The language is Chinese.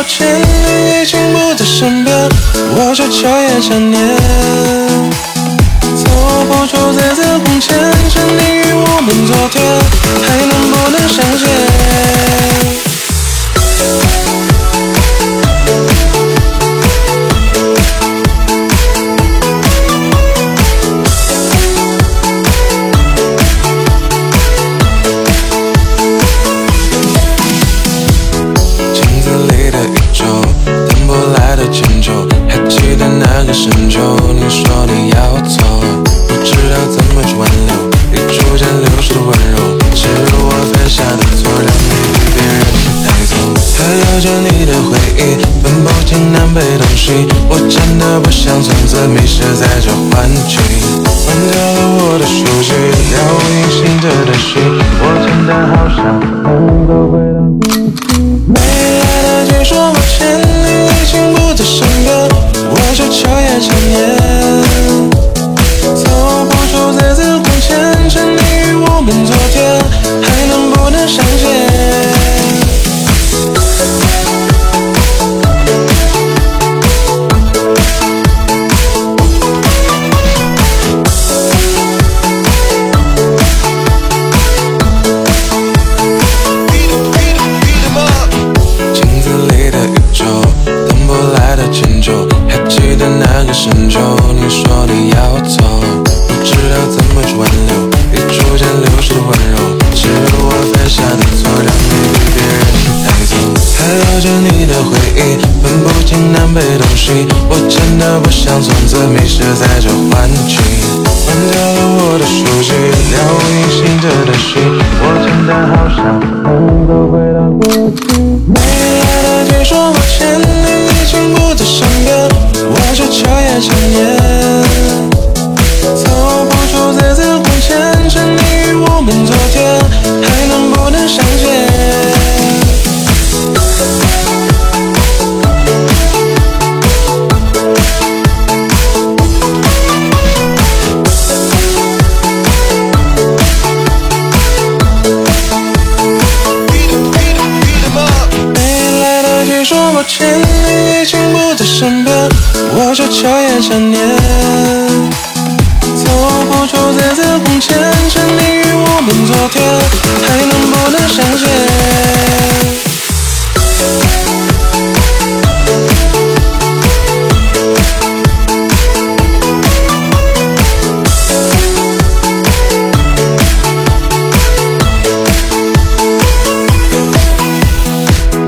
了句说抱歉，你已经不在身边，我却彻夜想念。走不出这次红线，沉溺于我们昨天，还能不能相见？着你的回忆，分不清南北东西，我真的不想从此迷失在这幻境。关掉了我的手机，了无音信的短信，我真的好想能够回到。没来得及说抱歉，你已经不在身边，我却彻夜想念。我真的不想从此迷失在这幻境。关掉了我的手机，了无音信的短信，我真的好想能够回到过去。没来得及说抱歉，抱歉，你已经不在身边，我却彻夜想念。